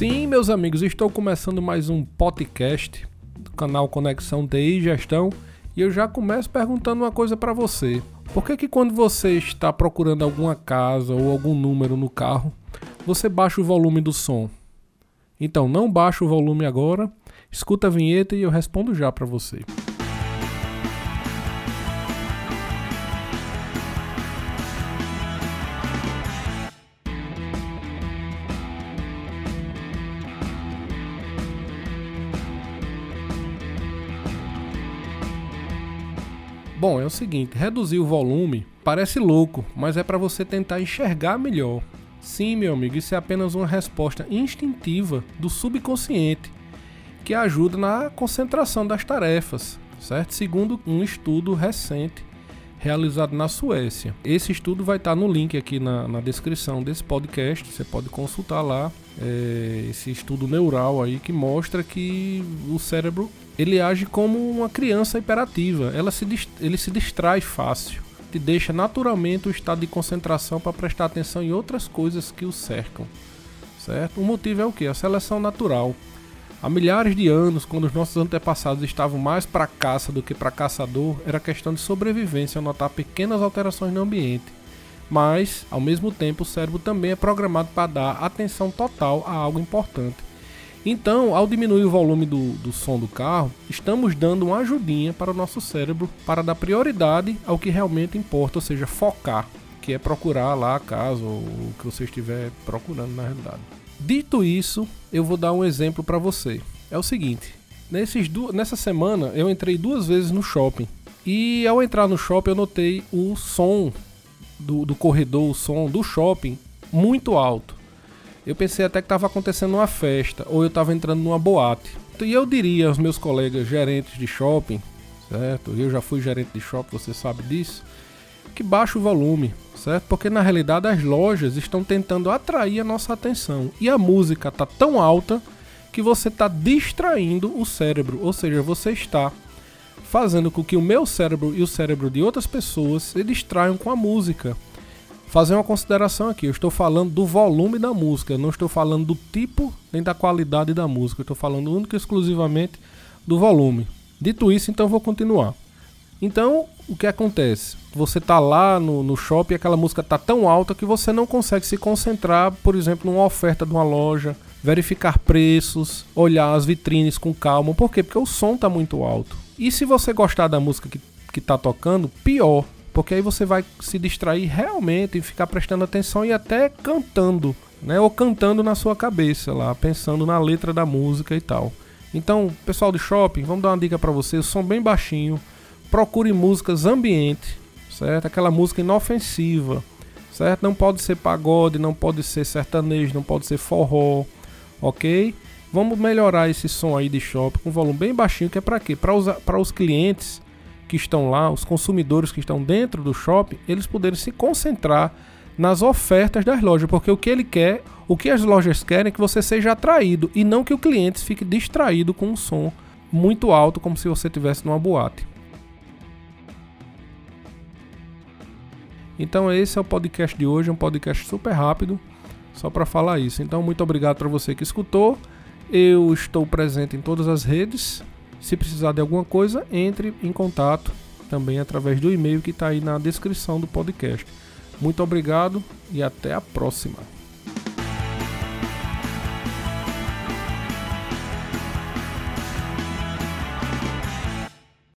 Sim, meus amigos, estou começando mais um podcast do canal Conexão TI Gestão e eu já começo perguntando uma coisa para você. Por que que quando você está procurando alguma casa ou algum número no carro, você baixa o volume do som? Então, não baixa o volume agora, escuta a vinheta e eu respondo já para você. Bom, é o seguinte, reduzir o volume parece louco, mas é para você tentar enxergar melhor. Sim, meu amigo, isso é apenas uma resposta instintiva do subconsciente que ajuda na concentração das tarefas, certo? Segundo um estudo recente realizado na Suécia. Esse estudo vai estar no link aqui na, na descrição desse podcast, você pode consultar lá é, esse estudo neural aí que mostra que o cérebro ele age como uma criança hiperativa. Ela se, ele se distrai fácil, te deixa naturalmente o estado de concentração para prestar atenção em outras coisas que o cercam. Certo? O motivo é o que? A seleção natural. Há milhares de anos, quando os nossos antepassados estavam mais para caça do que para caçador, era questão de sobrevivência notar pequenas alterações no ambiente. Mas, ao mesmo tempo, o cérebro também é programado para dar atenção total a algo importante. Então, ao diminuir o volume do, do som do carro, estamos dando uma ajudinha para o nosso cérebro para dar prioridade ao que realmente importa, ou seja, focar, que é procurar lá a casa ou o que você estiver procurando na realidade. Dito isso, eu vou dar um exemplo para você. É o seguinte: nesses nessa semana eu entrei duas vezes no shopping e ao entrar no shopping eu notei o som do, do corredor, o som do shopping muito alto. Eu pensei até que estava acontecendo uma festa ou eu estava entrando numa boate. E eu diria aos meus colegas gerentes de shopping, certo? Eu já fui gerente de shopping, você sabe disso, que baixa o volume, certo? Porque na realidade as lojas estão tentando atrair a nossa atenção e a música está tão alta que você está distraindo o cérebro, ou seja, você está fazendo com que o meu cérebro e o cérebro de outras pessoas se distraiam com a música fazer uma consideração aqui. Eu estou falando do volume da música, não estou falando do tipo nem da qualidade da música. Eu estou falando única e exclusivamente do volume. Dito isso, então vou continuar. Então, o que acontece? Você está lá no, no shopping e aquela música está tão alta que você não consegue se concentrar, por exemplo, numa oferta de uma loja, verificar preços, olhar as vitrines com calma. Por quê? Porque o som está muito alto. E se você gostar da música que está tocando, pior, porque aí você vai se distrair realmente e ficar prestando atenção e até cantando, né? Ou cantando na sua cabeça lá, pensando na letra da música e tal. Então, pessoal de shopping, vamos dar uma dica para vocês, som bem baixinho. Procure músicas ambiente, certo? Aquela música inofensiva, certo? Não pode ser pagode, não pode ser sertanejo, não pode ser forró, ok? Vamos melhorar esse som aí de shopping com volume bem baixinho, que é para quê? Para os clientes que estão lá, os consumidores que estão dentro do shopping, eles poderem se concentrar nas ofertas das lojas, porque o que ele quer, o que as lojas querem é que você seja atraído e não que o cliente fique distraído com um som muito alto, como se você estivesse numa boate. Então esse é o podcast de hoje, um podcast super rápido, só para falar isso. Então muito obrigado para você que escutou. Eu estou presente em todas as redes, se precisar de alguma coisa, entre em contato também através do e-mail que está aí na descrição do podcast. Muito obrigado e até a próxima.